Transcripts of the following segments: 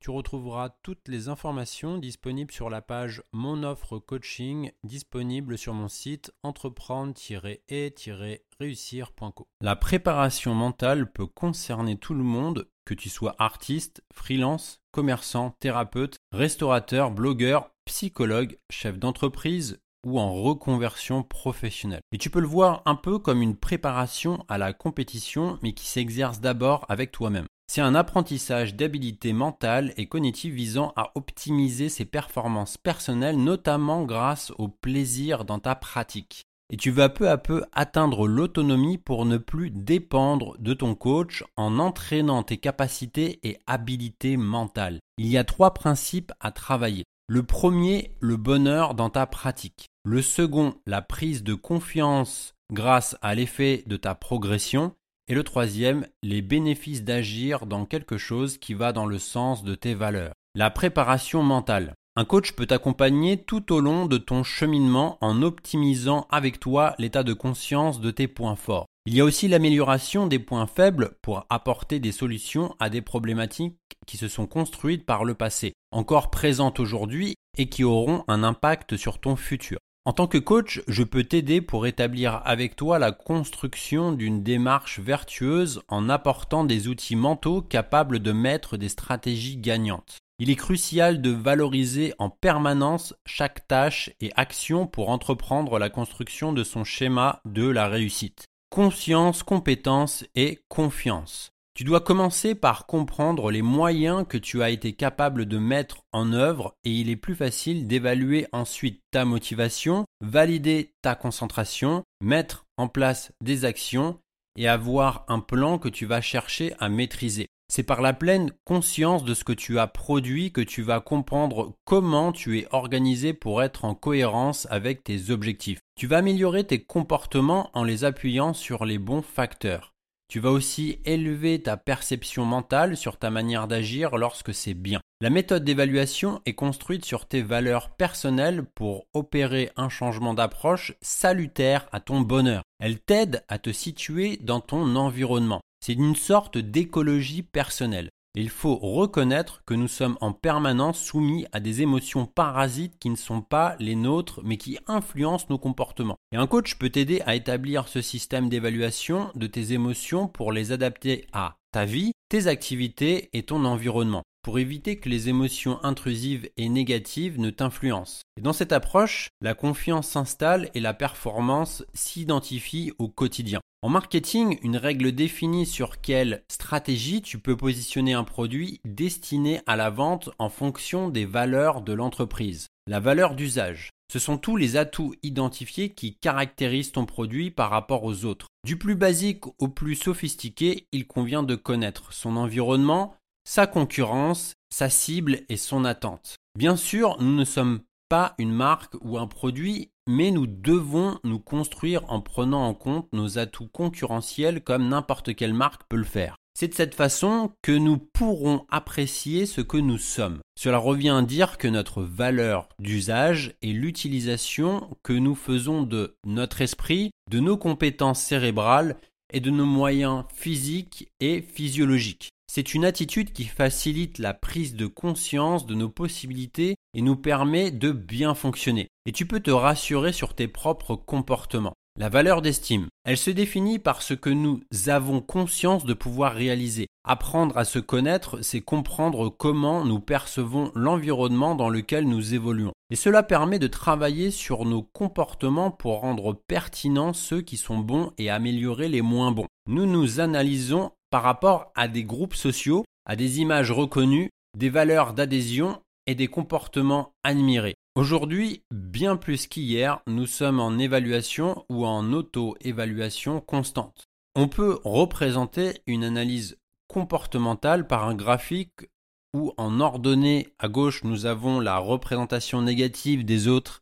Tu retrouveras toutes les informations disponibles sur la page Mon offre coaching disponible sur mon site entreprendre-et-réussir.co. La préparation mentale peut concerner tout le monde, que tu sois artiste, freelance, commerçant, thérapeute, restaurateur, blogueur, psychologue, chef d'entreprise ou en reconversion professionnelle. Et tu peux le voir un peu comme une préparation à la compétition mais qui s'exerce d'abord avec toi-même. C'est un apprentissage d'habilités mentales et cognitives visant à optimiser ses performances personnelles, notamment grâce au plaisir dans ta pratique. Et tu vas peu à peu atteindre l'autonomie pour ne plus dépendre de ton coach en entraînant tes capacités et habilités mentales. Il y a trois principes à travailler. Le premier, le bonheur dans ta pratique. Le second, la prise de confiance grâce à l'effet de ta progression. Et le troisième, les bénéfices d'agir dans quelque chose qui va dans le sens de tes valeurs. La préparation mentale. Un coach peut t'accompagner tout au long de ton cheminement en optimisant avec toi l'état de conscience de tes points forts. Il y a aussi l'amélioration des points faibles pour apporter des solutions à des problématiques qui se sont construites par le passé, encore présentes aujourd'hui et qui auront un impact sur ton futur. En tant que coach, je peux t'aider pour établir avec toi la construction d'une démarche vertueuse en apportant des outils mentaux capables de mettre des stratégies gagnantes. Il est crucial de valoriser en permanence chaque tâche et action pour entreprendre la construction de son schéma de la réussite. Conscience, compétence et confiance. Tu dois commencer par comprendre les moyens que tu as été capable de mettre en œuvre et il est plus facile d'évaluer ensuite ta motivation, valider ta concentration, mettre en place des actions et avoir un plan que tu vas chercher à maîtriser. C'est par la pleine conscience de ce que tu as produit que tu vas comprendre comment tu es organisé pour être en cohérence avec tes objectifs. Tu vas améliorer tes comportements en les appuyant sur les bons facteurs. Tu vas aussi élever ta perception mentale sur ta manière d'agir lorsque c'est bien. La méthode d'évaluation est construite sur tes valeurs personnelles pour opérer un changement d'approche salutaire à ton bonheur. Elle t'aide à te situer dans ton environnement. C'est une sorte d'écologie personnelle. Il faut reconnaître que nous sommes en permanence soumis à des émotions parasites qui ne sont pas les nôtres mais qui influencent nos comportements. Et un coach peut t'aider à établir ce système d'évaluation de tes émotions pour les adapter à ta vie, tes activités et ton environnement pour éviter que les émotions intrusives et négatives ne t'influencent. Et dans cette approche, la confiance s'installe et la performance s'identifie au quotidien. En marketing, une règle définie sur quelle stratégie tu peux positionner un produit destiné à la vente en fonction des valeurs de l'entreprise. La valeur d'usage. Ce sont tous les atouts identifiés qui caractérisent ton produit par rapport aux autres. Du plus basique au plus sophistiqué, il convient de connaître son environnement, sa concurrence, sa cible et son attente. Bien sûr, nous ne sommes pas une marque ou un produit, mais nous devons nous construire en prenant en compte nos atouts concurrentiels comme n'importe quelle marque peut le faire. C'est de cette façon que nous pourrons apprécier ce que nous sommes. Cela revient à dire que notre valeur d'usage est l'utilisation que nous faisons de notre esprit, de nos compétences cérébrales et de nos moyens physiques et physiologiques. C'est une attitude qui facilite la prise de conscience de nos possibilités et nous permet de bien fonctionner. Et tu peux te rassurer sur tes propres comportements. La valeur d'estime. Elle se définit par ce que nous avons conscience de pouvoir réaliser. Apprendre à se connaître, c'est comprendre comment nous percevons l'environnement dans lequel nous évoluons. Et cela permet de travailler sur nos comportements pour rendre pertinents ceux qui sont bons et améliorer les moins bons. Nous nous analysons par rapport à des groupes sociaux, à des images reconnues, des valeurs d'adhésion et des comportements admirés. Aujourd'hui, bien plus qu'hier, nous sommes en évaluation ou en auto-évaluation constante. On peut représenter une analyse comportementale par un graphique où en ordonnée à gauche nous avons la représentation négative des autres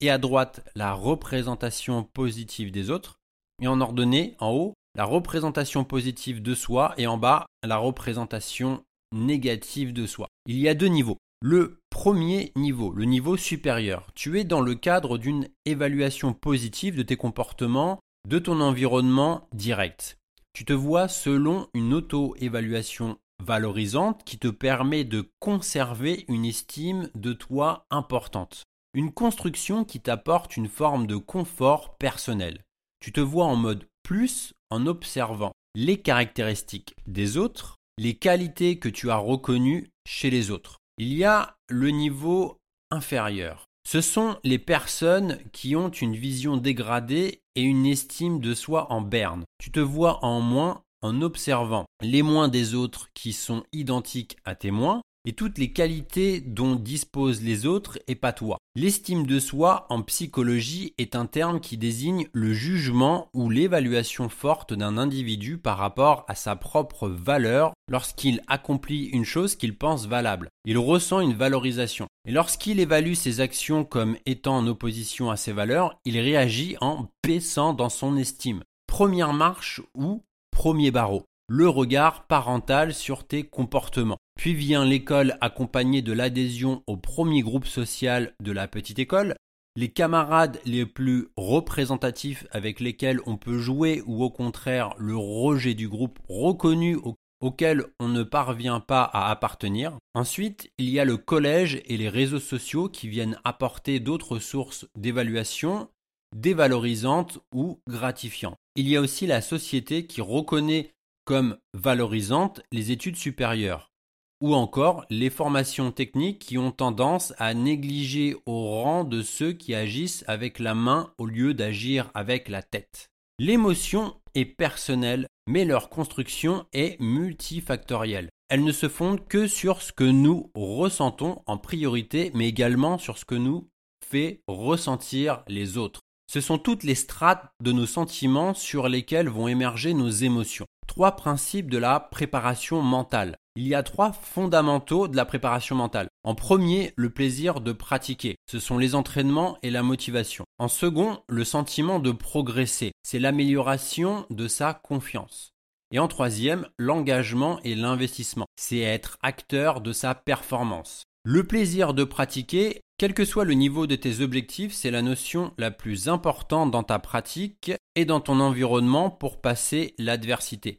et à droite la représentation positive des autres, et en ordonnée en haut la représentation positive de soi et en bas la représentation négative de soi. Il y a deux niveaux. Le premier niveau, le niveau supérieur, tu es dans le cadre d'une évaluation positive de tes comportements, de ton environnement direct. Tu te vois selon une auto-évaluation valorisante qui te permet de conserver une estime de toi importante. Une construction qui t'apporte une forme de confort personnel. Tu te vois en mode plus en observant les caractéristiques des autres, les qualités que tu as reconnues chez les autres. Il y a le niveau inférieur. Ce sont les personnes qui ont une vision dégradée et une estime de soi en berne. Tu te vois en moins en observant les moins des autres qui sont identiques à tes moins et toutes les qualités dont disposent les autres et pas toi. L'estime de soi en psychologie est un terme qui désigne le jugement ou l'évaluation forte d'un individu par rapport à sa propre valeur lorsqu'il accomplit une chose qu'il pense valable. Il ressent une valorisation. Et lorsqu'il évalue ses actions comme étant en opposition à ses valeurs, il réagit en baissant dans son estime. Première marche ou premier barreau le regard parental sur tes comportements. Puis vient l'école accompagnée de l'adhésion au premier groupe social de la petite école, les camarades les plus représentatifs avec lesquels on peut jouer ou au contraire le rejet du groupe reconnu auquel on ne parvient pas à appartenir. Ensuite, il y a le collège et les réseaux sociaux qui viennent apporter d'autres sources d'évaluation dévalorisantes ou gratifiantes. Il y a aussi la société qui reconnaît comme valorisantes les études supérieures, ou encore les formations techniques qui ont tendance à négliger au rang de ceux qui agissent avec la main au lieu d'agir avec la tête. L'émotion est personnelle, mais leur construction est multifactorielle. Elle ne se fonde que sur ce que nous ressentons en priorité, mais également sur ce que nous fait ressentir les autres. Ce sont toutes les strates de nos sentiments sur lesquelles vont émerger nos émotions trois principes de la préparation mentale. Il y a trois fondamentaux de la préparation mentale. En premier, le plaisir de pratiquer. Ce sont les entraînements et la motivation. En second, le sentiment de progresser. C'est l'amélioration de sa confiance. Et en troisième, l'engagement et l'investissement. C'est être acteur de sa performance. Le plaisir de pratiquer, quel que soit le niveau de tes objectifs, c'est la notion la plus importante dans ta pratique et dans ton environnement pour passer l'adversité.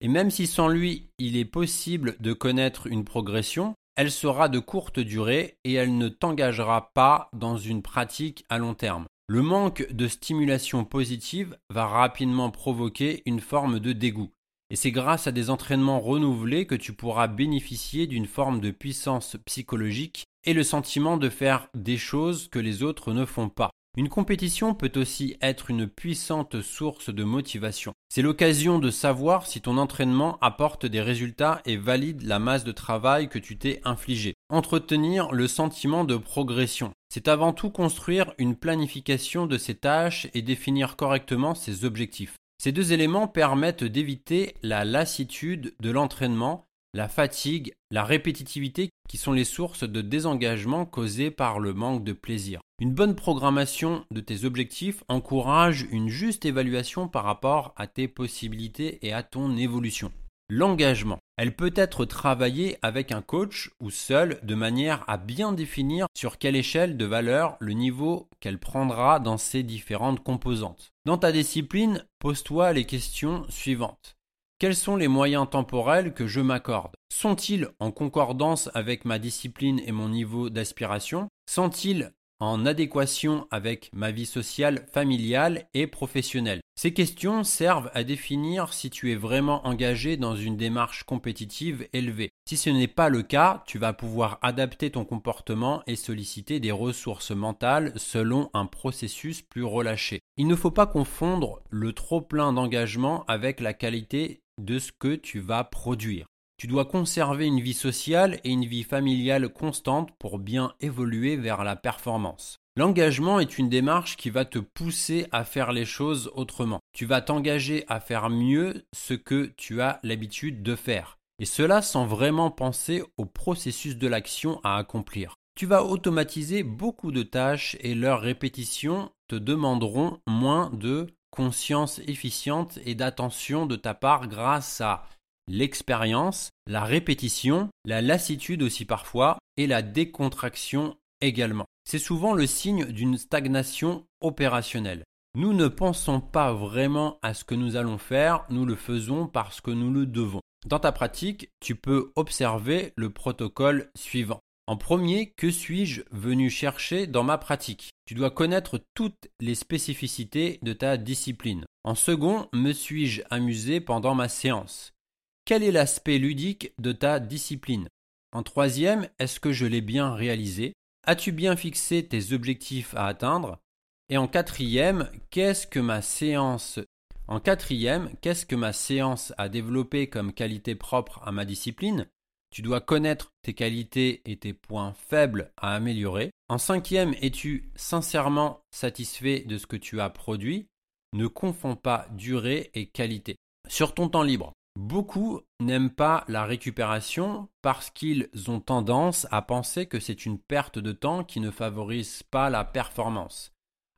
Et même si sans lui il est possible de connaître une progression, elle sera de courte durée et elle ne t'engagera pas dans une pratique à long terme. Le manque de stimulation positive va rapidement provoquer une forme de dégoût. Et c'est grâce à des entraînements renouvelés que tu pourras bénéficier d'une forme de puissance psychologique et le sentiment de faire des choses que les autres ne font pas. Une compétition peut aussi être une puissante source de motivation. C'est l'occasion de savoir si ton entraînement apporte des résultats et valide la masse de travail que tu t'es infligé. Entretenir le sentiment de progression. C'est avant tout construire une planification de ses tâches et définir correctement ses objectifs. Ces deux éléments permettent d'éviter la lassitude de l'entraînement la fatigue, la répétitivité qui sont les sources de désengagement causées par le manque de plaisir. Une bonne programmation de tes objectifs encourage une juste évaluation par rapport à tes possibilités et à ton évolution. L'engagement. Elle peut être travaillée avec un coach ou seule de manière à bien définir sur quelle échelle de valeur le niveau qu'elle prendra dans ses différentes composantes. Dans ta discipline, pose-toi les questions suivantes. Quels sont les moyens temporels que je m'accorde? Sont-ils en concordance avec ma discipline et mon niveau d'aspiration? Sont-ils en adéquation avec ma vie sociale, familiale et professionnelle Ces questions servent à définir si tu es vraiment engagé dans une démarche compétitive élevée. Si ce n'est pas le cas, tu vas pouvoir adapter ton comportement et solliciter des ressources mentales selon un processus plus relâché. Il ne faut pas confondre le trop plein d'engagement avec la qualité de ce que tu vas produire. Tu dois conserver une vie sociale et une vie familiale constante pour bien évoluer vers la performance. L'engagement est une démarche qui va te pousser à faire les choses autrement. Tu vas t'engager à faire mieux ce que tu as l'habitude de faire. Et cela sans vraiment penser au processus de l'action à accomplir. Tu vas automatiser beaucoup de tâches et leurs répétitions te demanderont moins de conscience efficiente et d'attention de ta part grâce à l'expérience, la répétition, la lassitude aussi parfois, et la décontraction également. C'est souvent le signe d'une stagnation opérationnelle. Nous ne pensons pas vraiment à ce que nous allons faire, nous le faisons parce que nous le devons. Dans ta pratique, tu peux observer le protocole suivant. En premier, que suis-je venu chercher dans ma pratique? Tu dois connaître toutes les spécificités de ta discipline. En second, me suis-je amusé pendant ma séance? Quel est l'aspect ludique de ta discipline? En troisième, est-ce que je l'ai bien réalisé? As-tu bien fixé tes objectifs à atteindre? Et en quatrième, qu'est-ce que ma séance En quatrième, qu'est-ce que ma séance a développé comme qualité propre à ma discipline? Tu dois connaître tes qualités et tes points faibles à améliorer. En cinquième, es-tu sincèrement satisfait de ce que tu as produit? Ne confonds pas durée et qualité. Sur ton temps libre, Beaucoup n'aiment pas la récupération parce qu'ils ont tendance à penser que c'est une perte de temps qui ne favorise pas la performance.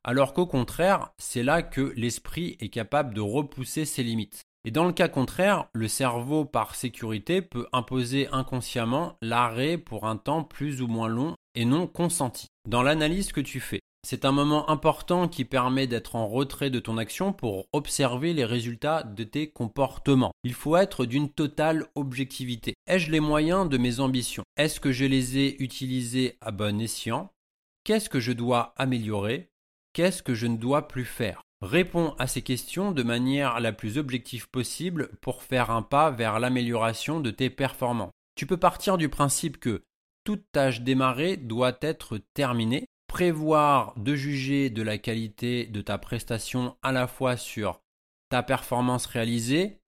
Alors qu'au contraire, c'est là que l'esprit est capable de repousser ses limites. Et dans le cas contraire, le cerveau par sécurité peut imposer inconsciemment l'arrêt pour un temps plus ou moins long et non consenti. Dans l'analyse que tu fais, c'est un moment important qui permet d'être en retrait de ton action pour observer les résultats de tes comportements. Il faut être d'une totale objectivité. Ai-je les moyens de mes ambitions? Est-ce que je les ai utilisés à bon escient? Qu'est-ce que je dois améliorer? Qu'est-ce que je ne dois plus faire? Réponds à ces questions de manière la plus objective possible pour faire un pas vers l'amélioration de tes performances. Tu peux partir du principe que toute tâche démarrée doit être terminée prévoir de juger de la qualité de ta prestation à la fois sur ta performance réalisée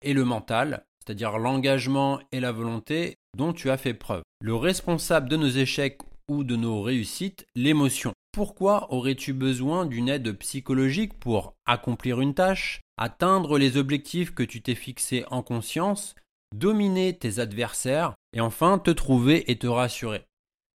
et le mental, c'est-à-dire l'engagement et la volonté dont tu as fait preuve. Le responsable de nos échecs ou de nos réussites, l'émotion. Pourquoi aurais-tu besoin d'une aide psychologique pour accomplir une tâche, atteindre les objectifs que tu t'es fixés en conscience, dominer tes adversaires et enfin te trouver et te rassurer?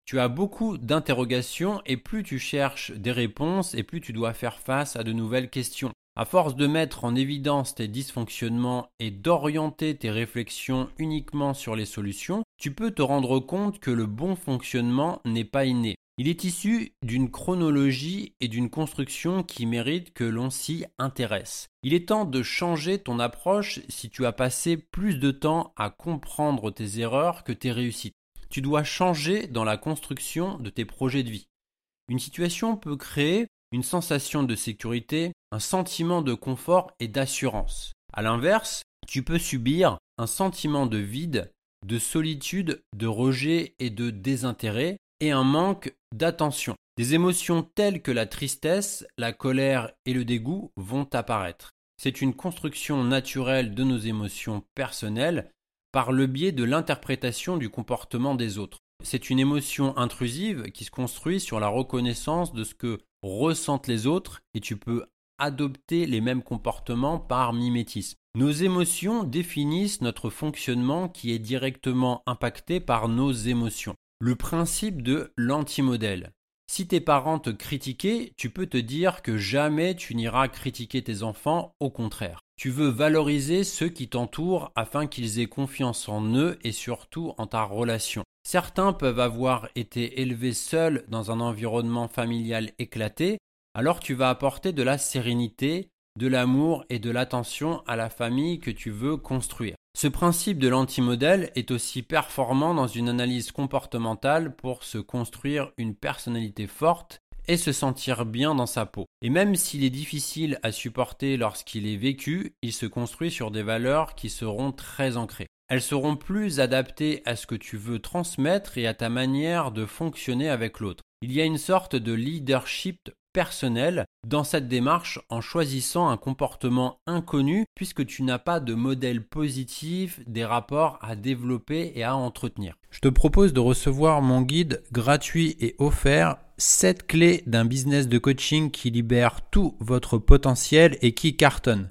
Tu as beaucoup d'interrogations et plus tu cherches des réponses et plus tu dois faire face à de nouvelles questions. À force de mettre en évidence tes dysfonctionnements et d'orienter tes réflexions uniquement sur les solutions, tu peux te rendre compte que le bon fonctionnement n'est pas inné. Il est issu d'une chronologie et d'une construction qui méritent que l'on s'y intéresse. Il est temps de changer ton approche si tu as passé plus de temps à comprendre tes erreurs que tes réussites tu dois changer dans la construction de tes projets de vie. Une situation peut créer une sensation de sécurité, un sentiment de confort et d'assurance. A l'inverse, tu peux subir un sentiment de vide, de solitude, de rejet et de désintérêt, et un manque d'attention. Des émotions telles que la tristesse, la colère et le dégoût vont apparaître. C'est une construction naturelle de nos émotions personnelles par le biais de l'interprétation du comportement des autres. C'est une émotion intrusive qui se construit sur la reconnaissance de ce que ressentent les autres et tu peux adopter les mêmes comportements par mimétisme. Nos émotions définissent notre fonctionnement qui est directement impacté par nos émotions. Le principe de l'antimodèle. Si tes parents te critiquaient, tu peux te dire que jamais tu n'iras critiquer tes enfants, au contraire. Tu veux valoriser ceux qui t'entourent afin qu'ils aient confiance en eux et surtout en ta relation. Certains peuvent avoir été élevés seuls dans un environnement familial éclaté, alors tu vas apporter de la sérénité, de l'amour et de l'attention à la famille que tu veux construire. Ce principe de l'antimodèle est aussi performant dans une analyse comportementale pour se construire une personnalité forte et se sentir bien dans sa peau. Et même s'il est difficile à supporter lorsqu'il est vécu, il se construit sur des valeurs qui seront très ancrées. Elles seront plus adaptées à ce que tu veux transmettre et à ta manière de fonctionner avec l'autre. Il y a une sorte de leadership personnel dans cette démarche en choisissant un comportement inconnu puisque tu n'as pas de modèle positif des rapports à développer et à entretenir. Je te propose de recevoir mon guide gratuit et offert 7 clés d'un business de coaching qui libère tout votre potentiel et qui cartonne.